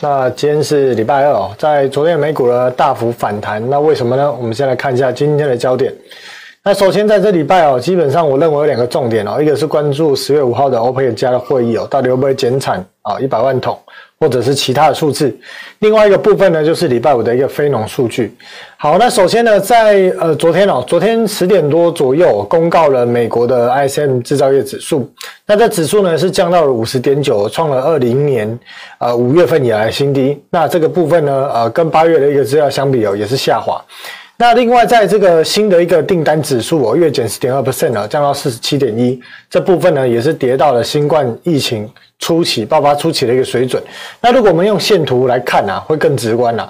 那今天是礼拜二哦，在昨天美股呢大幅反弹，那为什么呢？我们先来看一下今天的焦点。那首先在这礼拜哦，基本上我认为有两个重点哦，一个是关注十月五号的 OPEC 加的会议哦，到底会不会减产啊一百万桶，或者是其他的数字。另外一个部分呢，就是礼拜五的一个非农数据。好，那首先呢，在呃昨天哦，昨天十点多左右公告了美国的 ISM 制造业指数，那这指数呢是降到了五十点九，创了二零年呃五月份以来新低。那这个部分呢，呃跟八月的一个资料相比哦，也是下滑。那另外在这个新的一个订单指数哦，月减十点二 percent，降到四十七点一，这部分呢也是跌到了新冠疫情初期爆发初期的一个水准。那如果我们用线图来看呢，会更直观呢。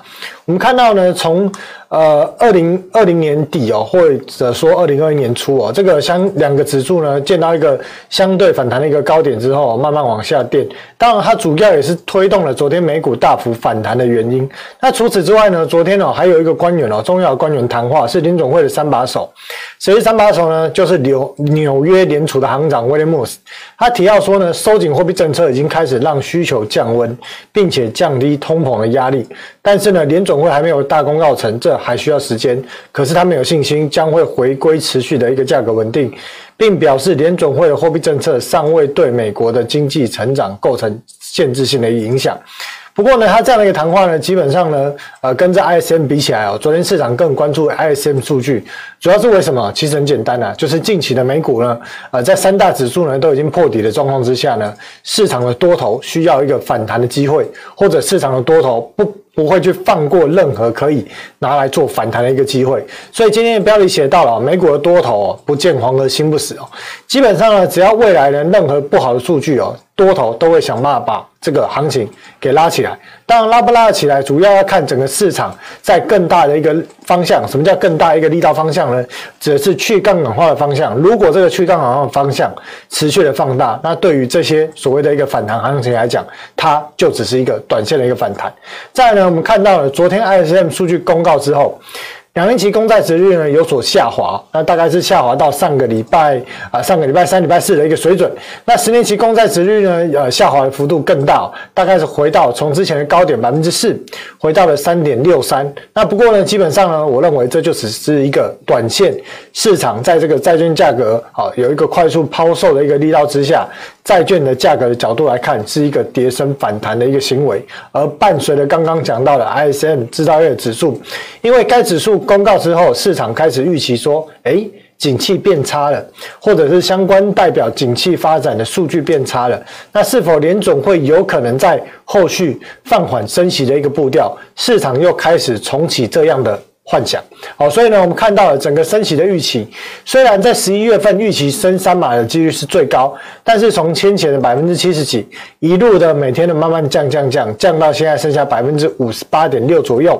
我们看到呢，从呃，二零二零年底哦，或者说二零二一年初哦，这个相两个指数呢，见到一个相对反弹的一个高点之后，慢慢往下垫。当然，它主要也是推动了昨天美股大幅反弹的原因。那除此之外呢，昨天哦，还有一个官员哦，重要的官员谈话是联总会的三把手。谁是三把手呢？就是纽纽约联储的行长威廉姆斯。他提到说呢，收紧货币政策已经开始让需求降温，并且降低通膨的压力。但是呢，联总总会还没有大功告成，这还需要时间。可是他们有信心将会回归持续的一个价格稳定，并表示联准会的货币政策尚未对美国的经济成长构成限制性的影响。不过呢，他这样的一个谈话呢，基本上呢，呃，跟这 ISM 比起来哦，昨天市场更关注 ISM 数据，主要是为什么？其实很简单啊，就是近期的美股呢，呃，在三大指数呢都已经破底的状况之下呢，市场的多头需要一个反弹的机会，或者市场的多头不。不会去放过任何可以拿来做反弹的一个机会，所以今天的标题写到了美股的多头，不见黄河心不死哦。基本上呢，只要未来的任何不好的数据哦，多头都会想办法把这个行情给拉起来。当然拉不拉得起来，主要要看整个市场在更大的一个方向。什么叫更大一个力道方向呢？指的是去杠杆化的方向。如果这个去杠杆化的方向持续的放大，那对于这些所谓的一个反弹行情来讲，它就只是一个短线的一个反弹。再来呢，我们看到了昨天 ISM 数据公告之后。两年期公债殖率呢有所下滑，那大概是下滑到上个礼拜啊，上个礼拜三、礼拜四的一个水准。那十年期公债殖率呢，呃，下滑的幅度更大，大概是回到从之前的高点百分之四，回到了三点六三。那不过呢，基本上呢，我认为这就只是一个短线市场在这个债券价格啊有一个快速抛售的一个力道之下。债券的价格的角度来看，是一个跌升反弹的一个行为，而伴随着刚刚讲到的 ISM 制造业指数，因为该指数公告之后，市场开始预期说，哎，景气变差了，或者是相关代表景气发展的数据变差了，那是否联总会有可能在后续放缓升息的一个步调？市场又开始重启这样的。幻想，好，所以呢，我们看到了整个升息的预期，虽然在十一月份预期升三码的几率是最高，但是从先前的百分之七十几，一路的每天的慢慢降降降，降到现在剩下百分之五十八点六左右，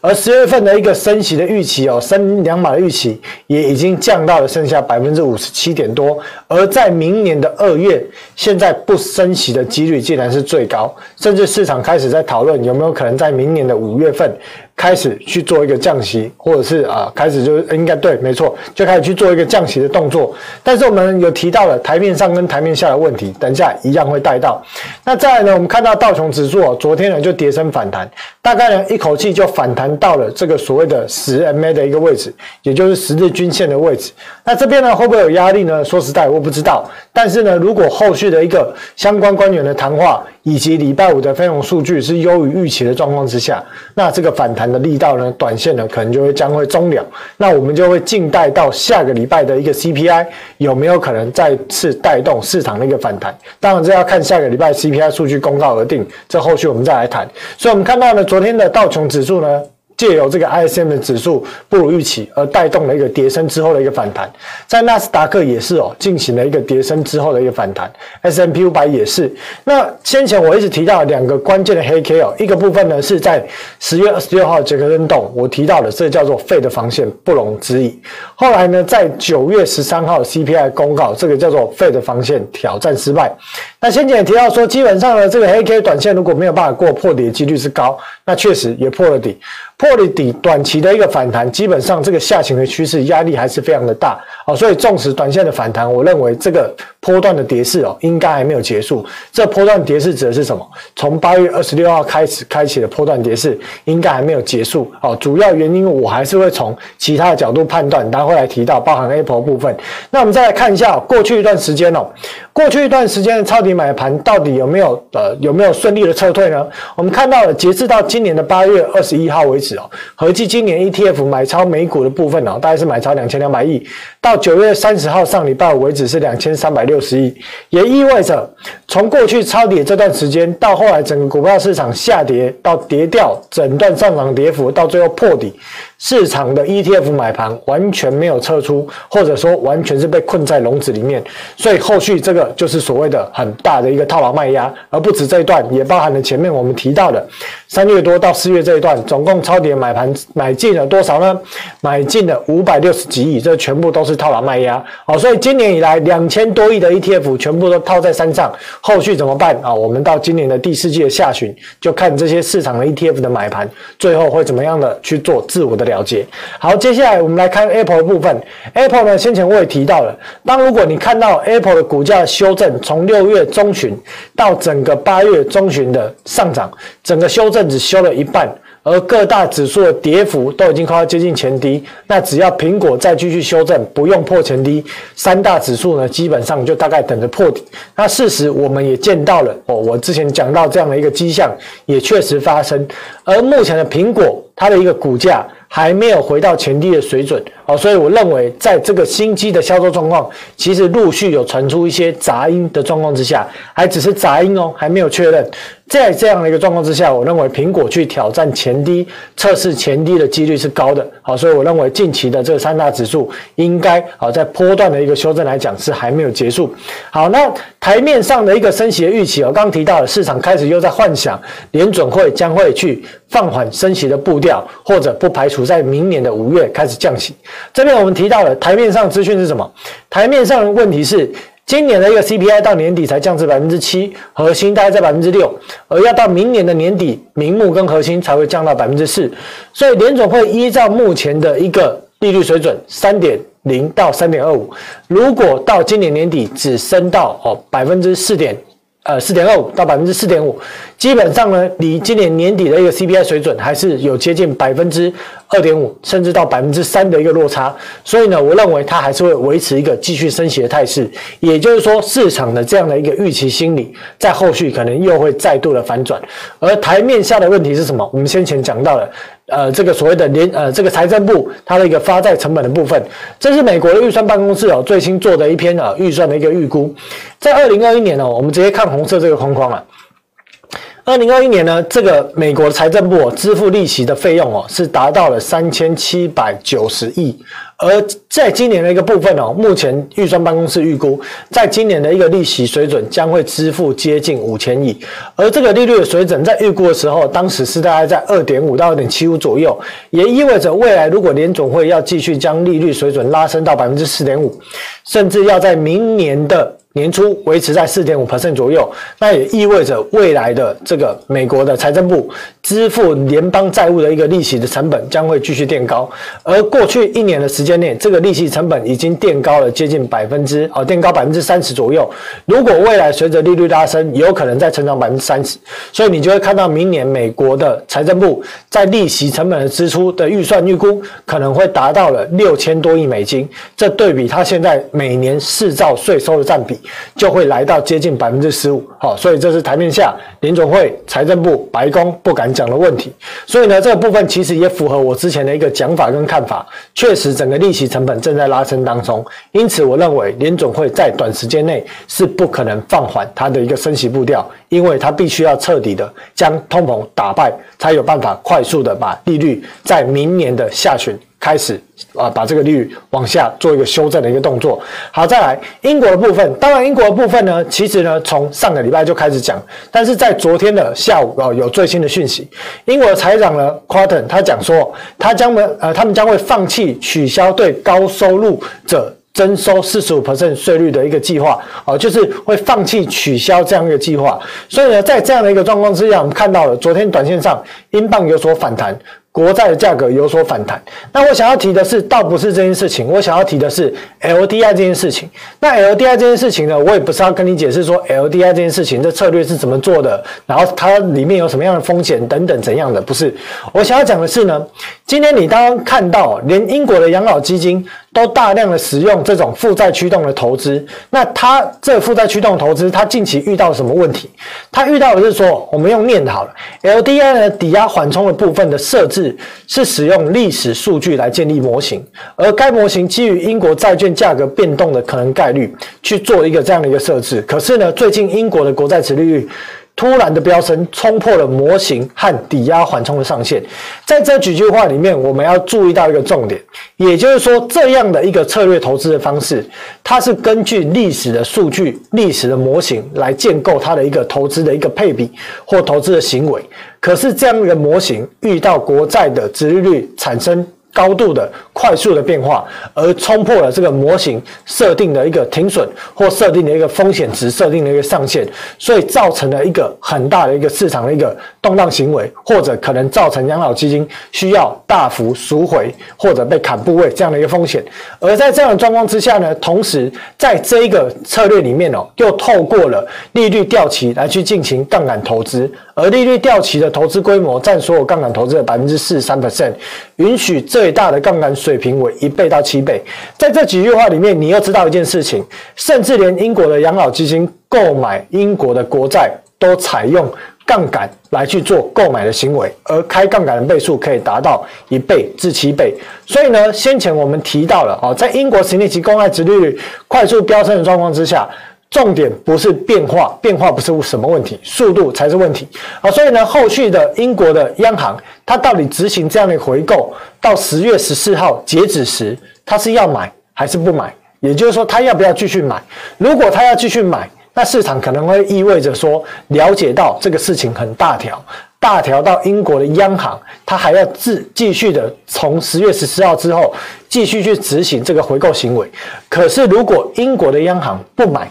而十月份的一个升息的预期哦，升两码的预期也已经降到了剩下百分之五十七点多，而在明年的二月，现在不升息的几率竟然是最高，甚至市场开始在讨论有没有可能在明年的五月份。开始去做一个降息，或者是啊，开始就应该对，没错，就开始去做一个降息的动作。但是我们有提到了台面上跟台面下的问题，等一下一样会带到。那再来呢，我们看到道琼指数哦，昨天呢就跌升反弹，大概呢一口气就反弹到了这个所谓的十 MA 的一个位置，也就是十日均线的位置。那这边呢会不会有压力呢？说实在我不知道。但是呢，如果后续的一个相关官员的谈话，以及礼拜五的非农数据是优于预期的状况之下，那这个反弹的力道呢，短线呢可能就会将会终了。那我们就会静待到下个礼拜的一个 CPI 有没有可能再次带动市场的一个反弹。当然这要看下个礼拜 CPI 数据公告而定，这后续我们再来谈。所以我们看到呢，昨天的道琼指数呢。借由这个 ISM 的指数不如预期而带动了一个跌升之后的一个反弹，在纳斯达克也是哦进行了一个跌升之后的一个反弹，S M P 五百也是。那先前我一直提到两个关键的黑 K 哦，一个部分呢是在十月二十六号杰克森洞我提到的，这叫做费的防线不容置疑。后来呢，在九月十三号 CPI 公告，这个叫做费的防线挑战失败。那先前也提到说，基本上呢，这个黑 K 短线如果没有办法过破底的几率是高，那确实也破了底。破了底，短期的一个反弹，基本上这个下行的趋势压力还是非常的大哦，所以纵使短线的反弹，我认为这个波段的跌势哦，应该还没有结束。这波段跌势指的是什么？从八月二十六号开始开启的波段跌势，应该还没有结束哦。主要原因我还是会从其他的角度判断，待会来提到包含 Apple 部分。那我们再来看一下过去一段时间哦，过去一段时间的抄底买盘到底有没有呃有没有顺利的撤退呢？我们看到了，截至到今年的八月二十一号为止。合计今年 ETF 买超美股的部分哦，大概是买超两千两百亿，到九月三十号上礼拜五为止是两千三百六十亿，也意味着从过去抄底这段时间到后来整个股票市场下跌到跌掉，整段上涨跌幅到最后破底。市场的 ETF 买盘完全没有撤出，或者说完全是被困在笼子里面，所以后续这个就是所谓的很大的一个套牢卖压，而不止这一段，也包含了前面我们提到的三月多到四月这一段，总共抄底买盘买进了多少呢？买进了五百六十几亿，这全部都是套牢卖压。好，所以今年以来两千多亿的 ETF 全部都套在山上，后续怎么办啊？我们到今年的第四季的下旬，就看这些市场的 ETF 的买盘最后会怎么样的去做自我的。了解好，接下来我们来看 Apple 的部分。Apple 呢，先前我也提到了，当如果你看到 Apple 的股价修正，从六月中旬到整个八月中旬的上涨，整个修正只修了一半，而各大指数的跌幅都已经快要接近前低。那只要苹果再继续修正，不用破前低，三大指数呢，基本上就大概等着破底。那事实我们也见到了哦，我之前讲到这样的一个迹象，也确实发生。而目前的苹果，它的一个股价。还没有回到前低的水准哦，所以我认为在这个新机的销售状况，其实陆续有传出一些杂音的状况之下，还只是杂音哦，还没有确认。在这样的一个状况之下，我认为苹果去挑战前低、测试前低的几率是高的。好，所以我认为近期的这三大指数应该好在波段的一个修正来讲是还没有结束。好，那台面上的一个升息的预期，我刚刚提到了市场开始又在幻想联准会将会去放缓升息的步调，或者不排除在明年的五月开始降息。这边我们提到了台面上资讯是什么？台面上的问题是。今年的一个 CPI 到年底才降至百分之七，核心大概在百分之六，而要到明年的年底，名目跟核心才会降到百分之四，所以联总会依照目前的一个利率水准三点零到三点二五，如果到今年年底只升到哦百分之四点。呃，四点二五到百分之四点五，基本上呢，离今年年底的一个 CPI 水准还是有接近百分之二点五，甚至到百分之三的一个落差。所以呢，我认为它还是会维持一个继续升息的态势。也就是说，市场的这样的一个预期心理，在后续可能又会再度的反转。而台面下的问题是什么？我们先前讲到了。呃，这个所谓的联呃，这个财政部它的一个发债成本的部分，这是美国的预算办公室哦最新做的一篇呃预算的一个预估，在二零二一年哦，我们直接看红色这个框框啊。二零二一年呢，这个美国财政部哦支付利息的费用哦是达到了三千七百九十亿，而在今年的一个部分哦，目前预算办公室预估，在今年的一个利息水准将会支付接近五千亿，而这个利率的水准在预估的时候，当时是大概在二点五到二点七五左右，也意味着未来如果联总会要继续将利率水准拉升到百分之四点五，甚至要在明年的。年初维持在四点五 percent 左右，那也意味着未来的这个美国的财政部支付联邦债务的一个利息的成本将会继续垫高，而过去一年的时间间内，这个利息成本已经垫高了接近百分之哦，垫高百分之三十左右。如果未来随着利率拉升，有可能再成长百分之三十，所以你就会看到明年美国的财政部在利息成本的支出的预算预估可能会达到了六千多亿美金，这对比它现在每年四兆税收的占比。就会来到接近百分之十五。好，所以这是台面下联总会、财政部、白宫不敢讲的问题。所以呢，这个部分其实也符合我之前的一个讲法跟看法。确实，整个利息成本正在拉升当中，因此我认为联总会在短时间内是不可能放缓它的一个升息步调，因为它必须要彻底的将通膨打败，才有办法快速的把利率在明年的下旬。开始啊，把这个利率往下做一个修正的一个动作。好，再来英国的部分。当然，英国的部分呢，其实呢，从上个礼拜就开始讲，但是在昨天的下午啊，有最新的讯息。英国的财长呢，Cotton 他讲说，他将们呃，他们将会放弃取消对高收入者征收四十五 percent 税率的一个计划，哦，就是会放弃取消这样一个计划。所以呢，在这样的一个状况之下，我们看到了昨天短线上英镑有所反弹。国债的价格有所反弹，那我想要提的是，倒不是这件事情，我想要提的是 LDI 这件事情。那 LDI 这件事情呢，我也不是要跟你解释说 LDI 这件事情这策略是怎么做的，然后它里面有什么样的风险等等怎样的，不是。我想要讲的是呢，今天你刚刚看到，连英国的养老基金都大量的使用这种负债驱动的投资，那它这负债驱动投资，它近期遇到什么问题？它遇到的是说，我们用念好了，LDI 呢抵押缓冲的部分的设置。是使用历史数据来建立模型，而该模型基于英国债券价格变动的可能概率去做一个这样的一个设置。可是呢，最近英国的国债殖利率。突然的飙升，冲破了模型和抵押缓冲的上限。在这几句话里面，我们要注意到一个重点，也就是说，这样的一个策略投资的方式，它是根据历史的数据、历史的模型来建构它的一个投资的一个配比或投资的行为。可是，这样的模型遇到国债的殖利率产生。高度的快速的变化，而冲破了这个模型设定的一个停损或设定的一个风险值设定的一个上限，所以造成了一个很大的一个市场的一个动荡行为，或者可能造成养老基金需要大幅赎回或者被砍部位这样的一个风险。而在这样的状况之下呢，同时在这一个策略里面哦，又透过了利率掉期来去进行杠杆投资。而利率掉期的投资规模占所有杠杆投资的百分之四十三 percent，允许最大的杠杆水平为一倍到七倍。在这几句话里面，你又知道一件事情，甚至连英国的养老基金购买英国的国债都采用杠杆来去做购买的行为，而开杠杆的倍数可以达到一倍至七倍。所以呢，先前我们提到了哦，在英国十年期公债殖利率快速飙升的状况之下。重点不是变化，变化不是什么问题，速度才是问题啊！所以呢，后续的英国的央行，它到底执行这样的回购，到十月十四号截止时，它是要买还是不买？也就是说，它要不要继续买？如果它要继续买，那市场可能会意味着说，了解到这个事情很大条，大条到英国的央行，它还要继继续的从十月十四号之后继续去执行这个回购行为。可是，如果英国的央行不买，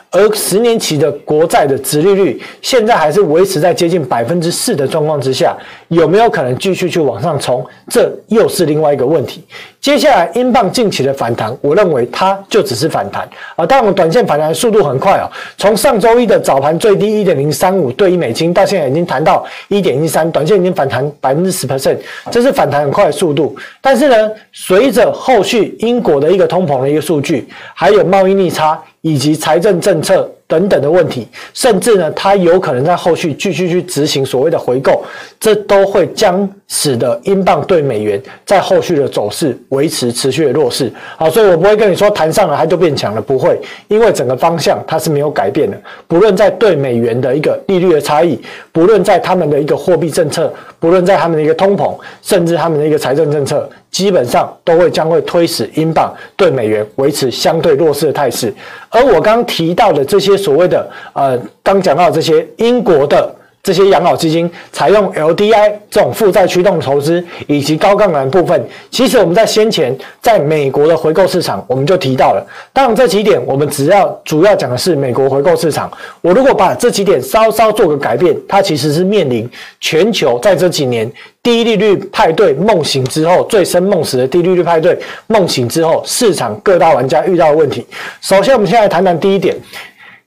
而十年期的国债的殖利率现在还是维持在接近百分之四的状况之下，有没有可能继续去往上冲？这又是另外一个问题。接下来英镑近期的反弹，我认为它就只是反弹啊，但我们短线反弹速度很快哦。从上周一的早盘最低一点零三五兑一美金，到现在已经弹到一点一三，短线已经反弹百分之十 percent，这是反弹很快的速度。但是呢，随着后续英国的一个通膨的一个数据，还有贸易逆差。以及财政政策等等的问题，甚至呢，它有可能在后续继续去执行所谓的回购，这都会将使得英镑对美元在后续的走势维持持续的弱势。好，所以我不会跟你说谈上了它就变强了，不会，因为整个方向它是没有改变的。不论在对美元的一个利率的差异，不论在他们的一个货币政策，不论在他们的一个通膨，甚至他们的一个财政政策，基本上都会将会推使英镑对美元维持相对弱势的态势。而我刚提到的这些所谓的呃，刚讲到这些英国的这些养老基金采用 LDI 这种负债驱动投资以及高杠杆部分，其实我们在先前在美国的回购市场我们就提到了。当然这几点我们只要主要讲的是美国回购市场。我如果把这几点稍稍做个改变，它其实是面临全球在这几年低利率派对梦醒之后，醉生梦死的低利率派对梦醒之后，市场各大玩家遇到的问题。首先，我们先来谈谈第一点。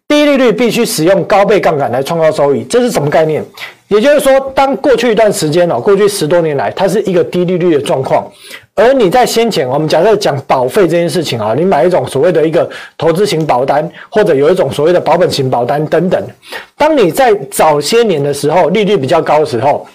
低利率必须使用高倍杠杆来创造收益，这是什么概念？也就是说，当过去一段时间哦，过去十多年来，它是一个低利率的状况，而你在先前，我们假设讲保费这件事情啊，你买一种所谓的一个投资型保单，或者有一种所谓的保本型保单等等。当你在早些年的时候，利率比较高的时候，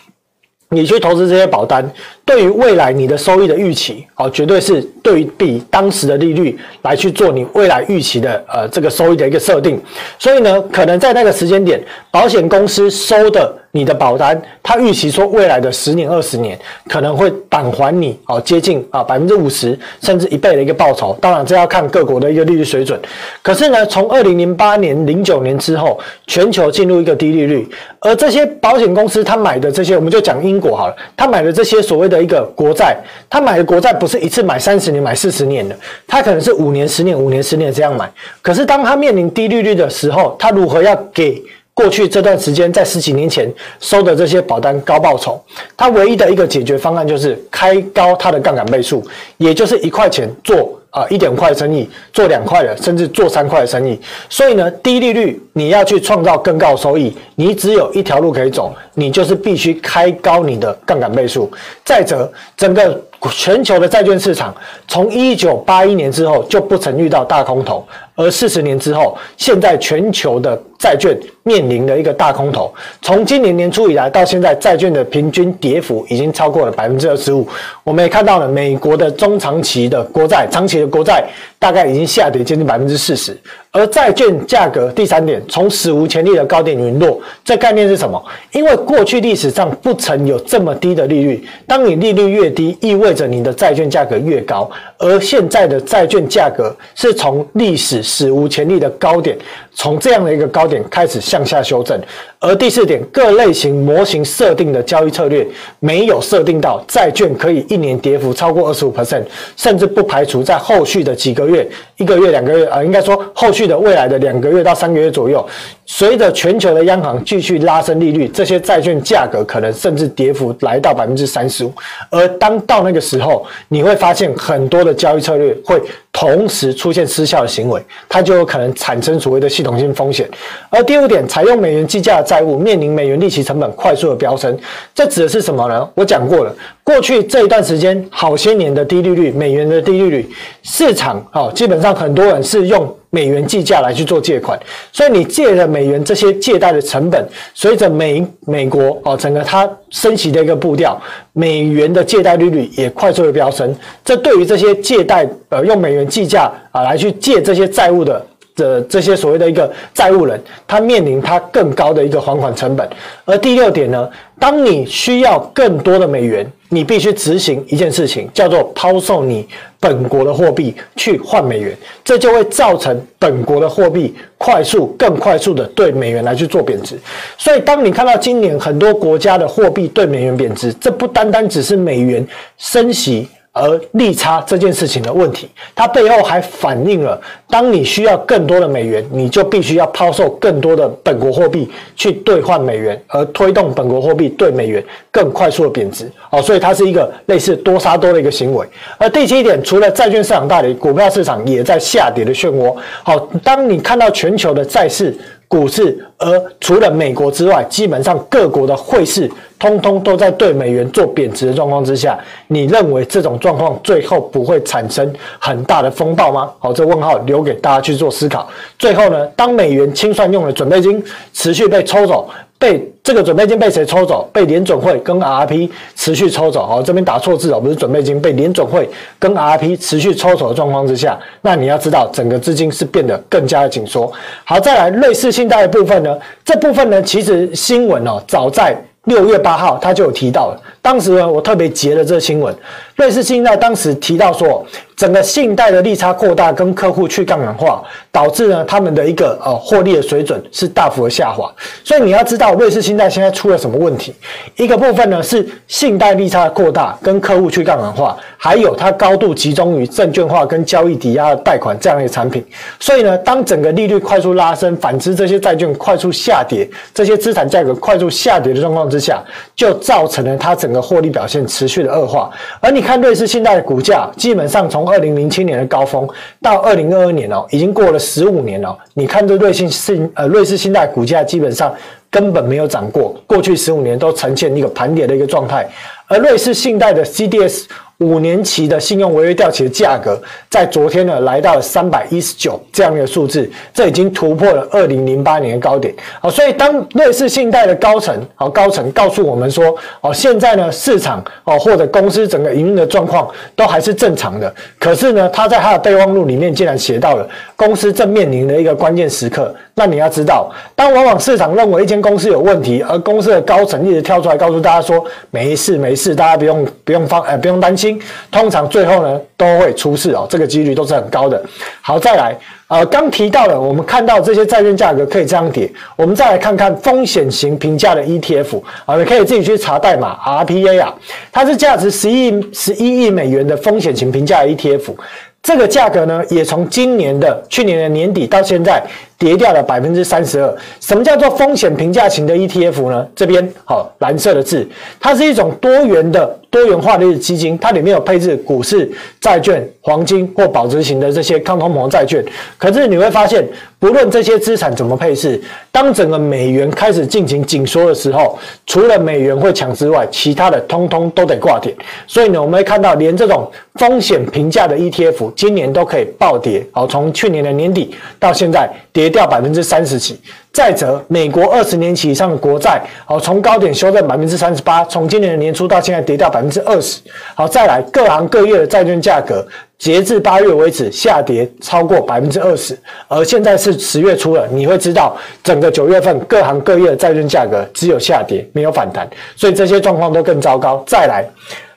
你去投资这些保单，对于未来你的收益的预期，哦，绝对是对比当时的利率来去做你未来预期的呃这个收益的一个设定。所以呢，可能在那个时间点，保险公司收的。你的保单，它预期说未来的十年、二十年可能会返还你哦，接近啊百分之五十甚至一倍的一个报酬。当然，这要看各国的一个利率水准。可是呢，从二零零八年、零九年之后，全球进入一个低利率，而这些保险公司他买的这些，我们就讲英国好了，他买的这些所谓的一个国债，他买的国债不是一次买三十年、买四十年的，他可能是五年、十年、五年、十年这样买。可是当他面临低利率的时候，他如何要给？过去这段时间，在十几年前收的这些保单高报酬，他唯一的一个解决方案就是开高他的杠杆倍数，也就是一块钱做啊一点块的生意，做两块的，甚至做三块的生意。所以呢，低利率你要去创造更高收益，你只有一条路可以走，你就是必须开高你的杠杆倍数。再者，整个全球的债券市场从一九八一年之后就不曾遇到大空头。而四十年之后，现在全球的债券面临的一个大空头。从今年年初以来到现在，债券的平均跌幅已经超过了百分之二十五。我们也看到了美国的中长期的国债，长期的国债大概已经下跌接近百分之四十。而债券价格，第三点，从史无前例的高点陨落，这概念是什么？因为过去历史上不曾有这么低的利率。当你利率越低，意味着你的债券价格越高。而现在的债券价格是从历史史无前例的高点，从这样的一个高点开始向下修正。而第四点，各类型模型设定的交易策略没有设定到债券可以一年跌幅超过二十五 percent，甚至不排除在后续的几个月、一个月、两个月啊，应该说后续续的未来的两个月到三个月左右。随着全球的央行继续拉升利率，这些债券价格可能甚至跌幅来到百分之三十五。而当到那个时候，你会发现很多的交易策略会同时出现失效的行为，它就有可能产生所谓的系统性风险。而第五点，采用美元计价的债务面临美元利息成本快速的飙升，这指的是什么呢？我讲过了，过去这一段时间好些年的低利率，美元的低利率，市场啊，基本上很多人是用。美元计价来去做借款，所以你借了美元这些借贷的成本，随着美美国哦整个它升息的一个步调，美元的借贷利率也快速的飙升。这对于这些借贷呃用美元计价啊来去借这些债务的的这些所谓的一个债务人，他面临他更高的一个还款成本。而第六点呢，当你需要更多的美元，你必须执行一件事情，叫做抛售你本国的货币去换美元，这就会造成本国的货币快速、更快速的对美元来去做贬值。所以，当你看到今年很多国家的货币对美元贬值，这不单单只是美元升息。而利差这件事情的问题，它背后还反映了，当你需要更多的美元，你就必须要抛售更多的本国货币去兑换美元，而推动本国货币对美元更快速的贬值。哦，所以它是一个类似多杀多的一个行为。而第七点，除了债券市场大跌，股票市场也在下跌的漩涡。好，当你看到全球的债市。股市，而除了美国之外，基本上各国的汇市通通都在对美元做贬值的状况之下，你认为这种状况最后不会产生很大的风暴吗？好，这问号留给大家去做思考。最后呢，当美元清算用的准备金持续被抽走。被这个准备金被谁抽走？被联准会跟 R P 持续抽走。哦，这边打错字哦，不是准备金，被联准会跟 RRP 持续抽走的状况之下，那你要知道，整个资金是变得更加的紧缩。好，再来瑞士信贷的部分呢？这部分呢，其实新闻哦，早在六月八号他就有提到了。当时呢，我特别截了这新闻，瑞士信贷当时提到说。整个信贷的利差扩大，跟客户去杠杆化，导致呢他们的一个呃获利的水准是大幅的下滑。所以你要知道，瑞士信贷现在出了什么问题？一个部分呢是信贷利差的扩大，跟客户去杠杆化，还有它高度集中于证券化跟交易抵押的贷款这样的产品。所以呢，当整个利率快速拉升，反之这些债券快速下跌，这些资产价格快速下跌的状况之下，就造成了它整个获利表现持续的恶化。而你看瑞士信贷的股价，基本上从二零零七年的高峰到二零二二年哦，已经过了十五年了。你看这瑞信信呃瑞士信贷股价基本上根本没有涨过，过去十五年都呈现一个盘跌的一个状态。而瑞士信贷的 CDS 五年期的信用违约掉期的价格，在昨天呢来到了三百一十九这样的数字，这已经突破了二零零八年的高点。好，所以当瑞士信贷的高层，好高层告诉我们说，哦，现在呢市场哦或者公司整个营运的状况都还是正常的，可是呢他在他的备忘录里面竟然写到了公司正面临的一个关键时刻。那你要知道，当往往市场认为一间公司有问题，而公司的高层一直跳出来告诉大家说没事没事，大家不用不用放呃不用担心。通常最后呢都会出事哦，这个几率都是很高的。好，再来，呃，刚提到了，我们看到这些债券价格可以这样跌，我们再来看看风险型评价的 ETF 啊，你可以自己去查代码 RPA 啊，它是价值十亿十一亿美元的风险型评价 ETF，这个价格呢也从今年的去年的年底到现在。跌掉了百分之三十二。什么叫做风险评价型的 ETF 呢？这边好，蓝色的字，它是一种多元的多元化的基金，它里面有配置股市、债券、黄金或保值型的这些抗通膨债券。可是你会发现，不论这些资产怎么配置，当整个美元开始进行紧缩的时候，除了美元会强之外，其他的通通都得挂点。所以呢，我们会看到连这种风险评价的 ETF 今年都可以暴跌。好，从去年的年底到现在跌。掉百分之三十几。再者，美国二十年期以上的国债，好，从高点修正百分之三十八，从今年的年初到现在跌掉百分之二十。好，再来各行各业的债券价格，截至八月为止下跌超过百分之二十，而现在是十月初了，你会知道整个九月份各行各业的债券价格只有下跌，没有反弹，所以这些状况都更糟糕。再来，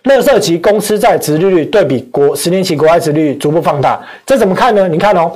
垃圾期公司债殖利率对比国十年期国债殖利率逐步放大，这怎么看呢？你看哦。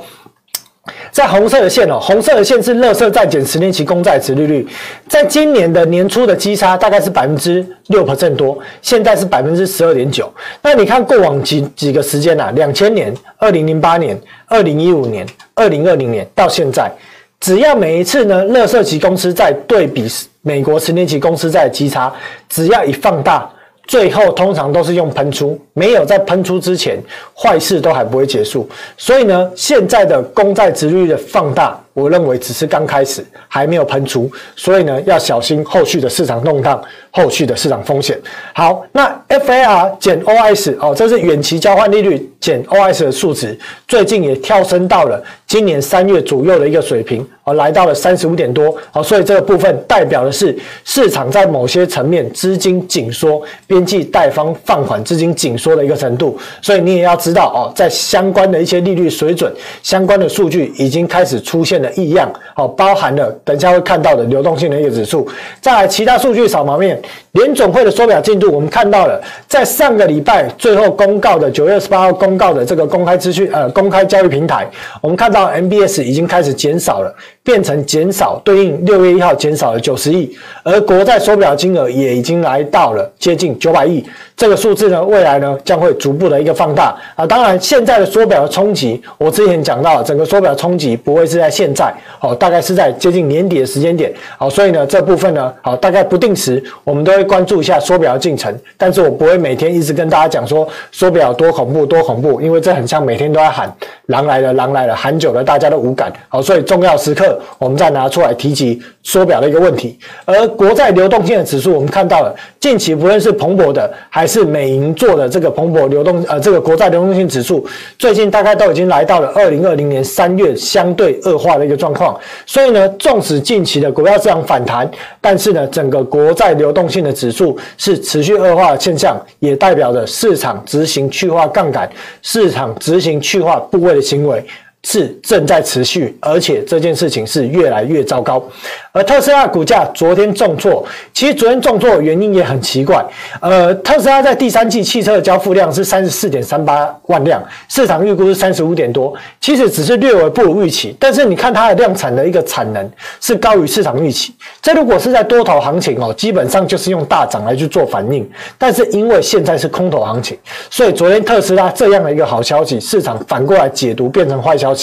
在红色的线哦，红色的线是乐色债减十年期公债殖利率，在今年的年初的基差大概是百分之六多，现在是百分之十二点九。那你看过往几几个时间呐、啊？两千年、二零零八年、二零一五年、二零二零年到现在，只要每一次呢，乐色期公司债对比美国十年期公司债的基差，只要一放大。最后通常都是用喷出，没有在喷出之前，坏事都还不会结束。所以呢，现在的公债值率的放大。我认为只是刚开始，还没有喷出，所以呢，要小心后续的市场动荡，后续的市场风险。好，那 FAR 减 OS 哦，这是远期交换利率减 OS 的数值，最近也跳升到了今年三月左右的一个水平，哦，来到了三十五点多，哦，所以这个部分代表的是市场在某些层面资金紧缩，边际贷方放款资金紧缩的一个程度。所以你也要知道哦，在相关的一些利率水准，相关的数据已经开始出现了。异样，好，包含了等一下会看到的流动性的一个指数。再来，其他数据扫描面，联总会的缩表进度，我们看到了，在上个礼拜最后公告的九月二十八号公告的这个公开资讯，呃，公开交易平台，我们看到 MBS 已经开始减少了，变成减少，对应六月一号减少了九十亿，而国债缩表金额也已经来到了接近九百亿。这个数字呢，未来呢将会逐步的一个放大啊。当然，现在的缩表的冲击，我之前讲到，整个缩表冲击不会是在现在，哦，大概是在接近年底的时间点，好，所以呢这部分呢，好，大概不定时我们都会关注一下缩表的进程，但是我不会每天一直跟大家讲说缩表多恐怖多恐怖，因为这很像每天都在喊狼来了狼来了，喊久了大家都无感，好，所以重要时刻我们再拿出来提及缩表的一个问题。而国债流动性的指数，我们看到了近期不论是彭博的还是美银做的这个彭博流动呃，这个国债流动性指数，最近大概都已经来到了二零二零年三月相对恶化的一个状况。所以呢，纵使近期的股票市场反弹，但是呢，整个国债流动性的指数是持续恶化的现象，也代表着市场执行去化杠杆、市场执行去化部位的行为。是正在持续，而且这件事情是越来越糟糕。而特斯拉股价昨天重挫，其实昨天重挫的原因也很奇怪。呃，特斯拉在第三季汽车的交付量是三十四点三八万辆，市场预估是三十五点多，其实只是略微不如预期。但是你看它的量产的一个产能是高于市场预期。这如果是在多头行情哦，基本上就是用大涨来去做反应。但是因为现在是空头行情，所以昨天特斯拉这样的一个好消息，市场反过来解读变成坏消息。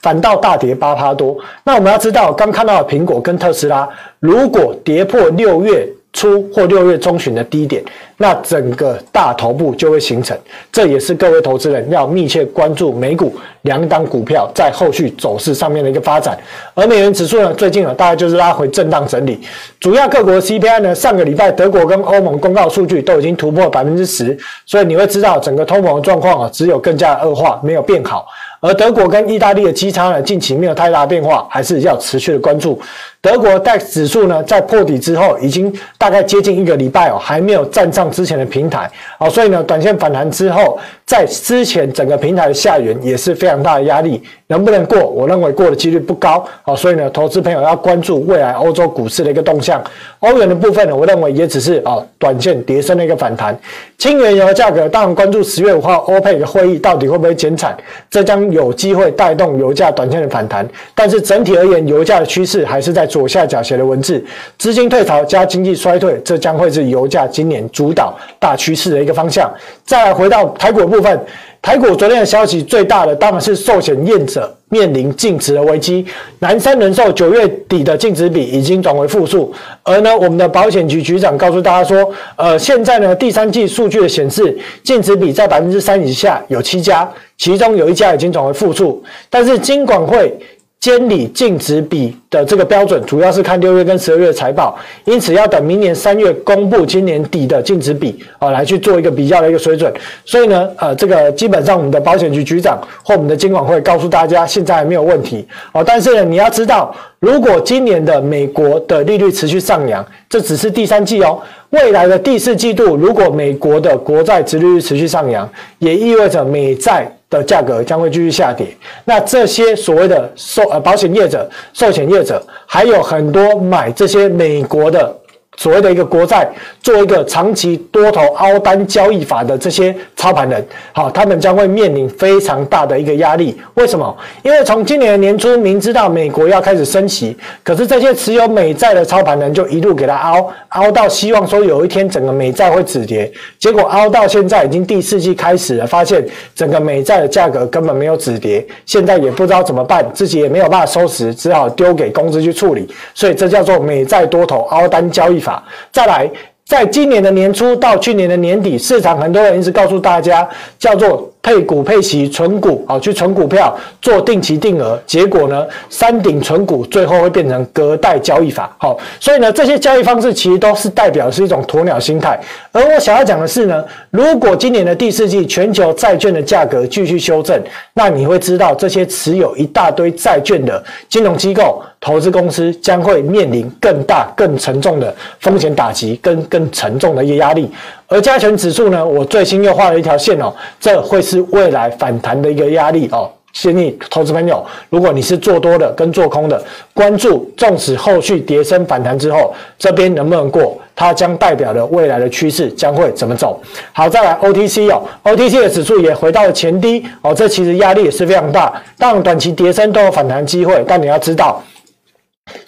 反倒大跌八趴多。那我们要知道，刚看到的苹果跟特斯拉，如果跌破六月初或六月中旬的低点，那整个大头部就会形成。这也是各位投资人要密切关注美股两档股票在后续走势上面的一个发展。而美元指数呢，最近啊，大概就是拉回震荡整理。主要各国 CPI 呢，上个礼拜德国跟欧盟公告数据都已经突破百分之十，所以你会知道整个通膨的状况啊，只有更加恶化，没有变好。而德国跟意大利的基差呢，近期没有太大变化，还是要持续的关注。德国 DAX 指数呢，在破底之后，已经大概接近一个礼拜哦，还没有站上之前的平台，好，所以呢，短线反弹之后，在之前整个平台的下缘也是非常大的压力，能不能过？我认为过的几率不高，好，所以呢，投资朋友要关注未来欧洲股市的一个动向。欧元的部分呢，我认为也只是啊，短线跌升的一个反弹。轻原油价格，当然关注十月五号欧佩克会议到底会不会减产，这将。有机会带动油价短线的反弹，但是整体而言，油价的趋势还是在左下角写的文字，资金退潮加经济衰退，这将会是油价今年主导大趋势的一个方向。再来回到台股部部分。台股昨天的消息最大的当然是寿险业者面临净值的危机，南山人寿九月底的净值比已经转为负数，而呢我们的保险局局长告诉大家说，呃现在呢第三季数据的显示净值比在百分之三以下有七家，其中有一家已经转为负数，但是金管会。监理净值比的这个标准，主要是看六月跟十二月财报，因此要等明年三月公布今年底的净值比啊，来去做一个比较的一个水准。所以呢，呃，这个基本上我们的保险局局长或我们的监管会告诉大家，现在还没有问题哦。但是呢，你要知道，如果今年的美国的利率持续上扬，这只是第三季哦。未来的第四季度，如果美国的国债殖利率持续上扬，也意味着美债。的价格将会继续下跌，那这些所谓的寿呃保险业者、寿险业者，还有很多买这些美国的。所谓的一个国债，做一个长期多头凹单交易法的这些操盘人，好，他们将会面临非常大的一个压力。为什么？因为从今年年初，明知道美国要开始升息，可是这些持有美债的操盘人就一路给他凹，凹到希望说有一天整个美债会止跌，结果凹到现在已经第四季开始了，发现整个美债的价格根本没有止跌，现在也不知道怎么办，自己也没有办法收拾，只好丢给公司去处理。所以这叫做美债多头凹单交易法。再来，在今年的年初到去年的年底，市场很多人一直告诉大家，叫做。配股配息存股，好，去存股票做定期定额，结果呢，山顶存股最后会变成隔代交易法，好，所以呢，这些交易方式其实都是代表是一种鸵鸟心态。而我想要讲的是呢，如果今年的第四季全球债券的价格继续修正，那你会知道这些持有一大堆债券的金融机构、投资公司将会面临更大、更沉重的风险打击，跟更沉重的一个压力。而加权指数呢，我最新又画了一条线哦，这会是未来反弹的一个压力哦。建议投资朋友，如果你是做多的跟做空的，关注纵使后续跌升反弹之后，这边能不能过，它将代表了未来的趋势将会怎么走。好，再来 OTC 哦，OTC 的指数也回到了前低哦，这其实压力也是非常大。当短期跌升都有反弹机会，但你要知道。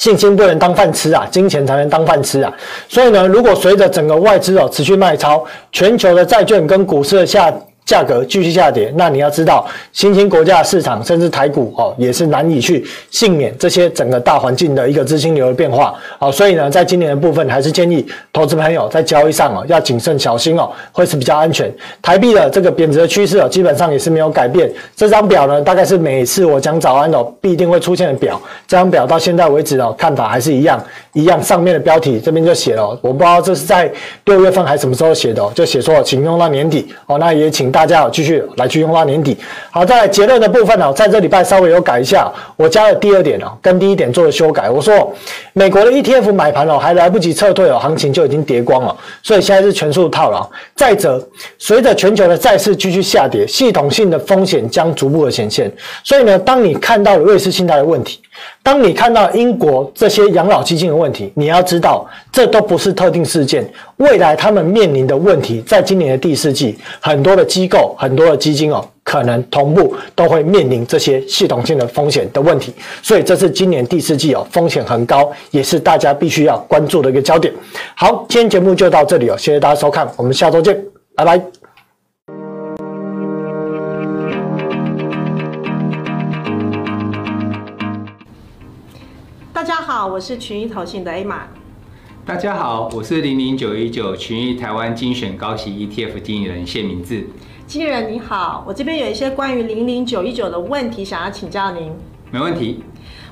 信心不能当饭吃啊，金钱才能当饭吃啊。所以呢，如果随着整个外资哦持续卖超，全球的债券跟股市的下。价格继续下跌，那你要知道，新兴国家市场甚至台股哦，也是难以去幸免这些整个大环境的一个资金流的变化。好，所以呢，在今年的部分，还是建议投资朋友在交易上哦要谨慎小心哦，会是比较安全。台币的这个贬值的趋势哦，基本上也是没有改变。这张表呢，大概是每次我讲早安哦必定会出现的表。这张表到现在为止哦，看法还是一样一样。上面的标题这边就写了，我不知道这是在六月份还是什么时候写的，就写说请用到年底哦，那也请。大家继续来去用到年底。好，在结论的部分呢，在这礼拜稍微有改一下，我加了第二点哦，跟第一点做了修改。我说，美国的 ETF 买盘哦，还来不及撤退哦，行情就已经跌光了，所以现在是全数套牢。再者，随着全球的债市继续下跌，系统性的风险将逐步的显现。所以呢，当你看到了瑞士信贷的问题。当你看到英国这些养老基金的问题，你要知道，这都不是特定事件。未来他们面临的问题，在今年的第四季，很多的机构、很多的基金哦，可能同步都会面临这些系统性的风险的问题。所以，这是今年第四季哦，风险很高，也是大家必须要关注的一个焦点。好，今天节目就到这里哦，谢谢大家收看，我们下周见，拜拜。好，我是群益投信的 Emma。大家好，我是零零九一九群益台湾精选高息 ETF 经理人谢明志。经理人你好，我这边有一些关于零零九一九的问题想要请教您。没问题。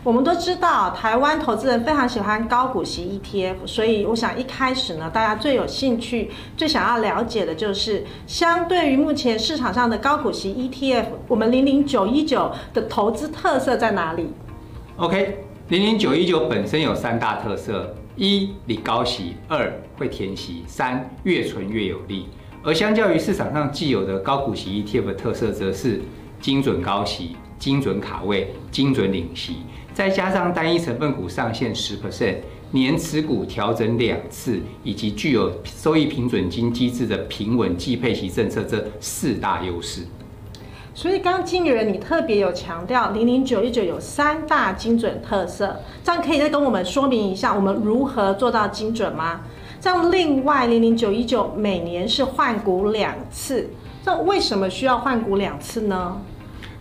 我们都知道，台湾投资人非常喜欢高股息 ETF，所以我想一开始呢，大家最有兴趣、最想要了解的就是，相对于目前市场上的高股息 ETF，我们零零九一九的投资特色在哪里？OK，零零九一九本身有三大特色：一、你高息；二、会填息；三、越存越有利。而相较于市场上既有的高股息 ETF 的特色，则是精准高息、精准卡位、精准领息。再加上单一成分股上限十 percent，年持股调整两次，以及具有收益平准金机制的平稳计配息政策，这四大优势。所以，刚刚经理人你特别有强调，零零九一九有三大精准特色，这样可以再跟我们说明一下，我们如何做到精准吗？这样，另外零零九一九每年是换股两次，这为什么需要换股两次呢？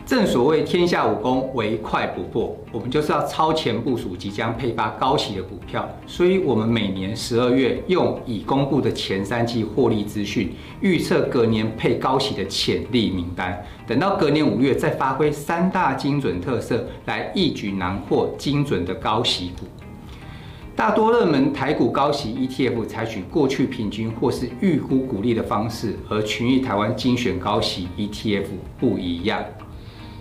正所谓天下武功，唯快不破。我们就是要超前部署即将配发高息的股票，所以我们每年十二月用已公布的前三季获利资讯，预测隔年配高息的潜力名单。等到隔年五月，再发挥三大精准特色，来一举囊获精准的高息股。大多热门台股高息 ETF 采取过去平均或是预估股利的方式，和群益台湾精选高息 ETF 不一样。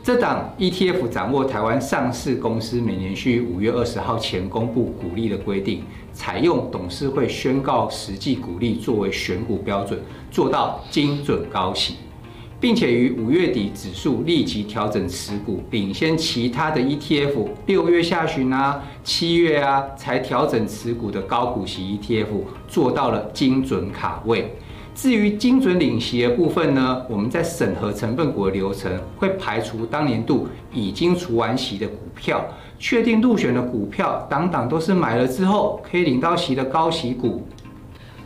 这档 ETF 掌握台湾上市公司每年需五月二十号前公布股利的规定，采用董事会宣告实际股利作为选股标准，做到精准高息，并且于五月底指数立即调整持股，领先其他的 ETF 六月下旬啊、七月啊才调整持股的高股息 ETF，做到了精准卡位。至于精准领息的部分呢，我们在审核成分股的流程会排除当年度已经除完席的股票，确定入选的股票，档档都是买了之后可以领到席的高息股。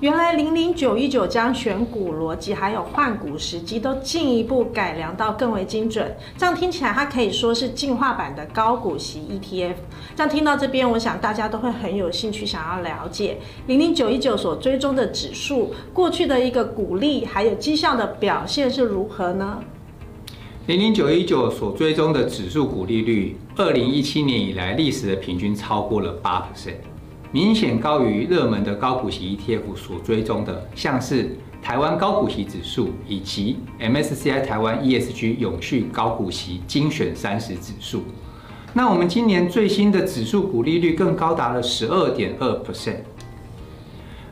原来零零九一九将选股逻辑还有换股时机都进一步改良到更为精准，这样听起来它可以说是进化版的高股息 ETF。这样听到这边，我想大家都会很有兴趣想要了解零零九一九所追踪的指数过去的一个股利还有绩效的表现是如何呢？零零九一九所追踪的指数股利率，二零一七年以来历史的平均超过了八 percent。明显高于热门的高股息 ETF 所追踪的，像是台湾高股息指数以及 MSCI 台湾 ESG 永续高股息精选三十指数。那我们今年最新的指数股利率更高达了十二点二 percent。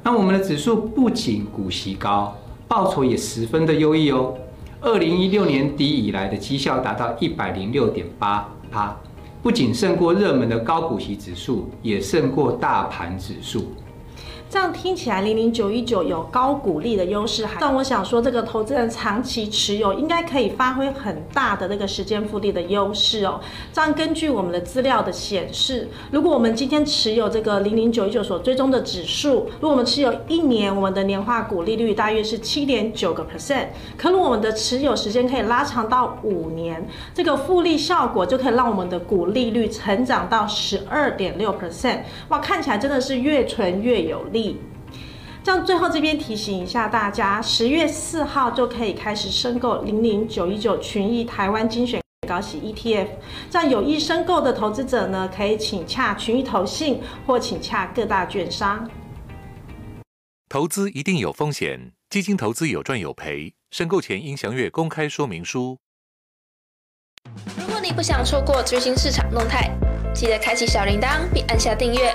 那我们的指数不仅股息高，报酬也十分的优异哦。二零一六年底以来的绩效达到一百零六点八趴。不仅胜过热门的高股息指数，也胜过大盘指数。这样听起来，零零九一九有高股利的优势，但我想说，这个投资人长期持有应该可以发挥很大的那个时间复利的优势哦。这样根据我们的资料的显示，如果我们今天持有这个零零九一九所追踪的指数，如果我们持有一年，我们的年化股利率大约是七点九个 percent。可如果我们的持有时间可以拉长到五年，这个复利效果就可以让我们的股利率成长到十二点六 percent。哇，看起来真的是越存越有利。这样最后这边提醒一下大家，十月四号就可以开始申购零零九一九群益台湾精选高息 ETF。这样有意申购的投资者呢，可以请洽群益投信或请洽各大券商。投资一定有风险，基金投资有赚有赔，申购前应详阅公开说明书。如果你不想错过最新市场动态，记得开启小铃铛并按下订阅。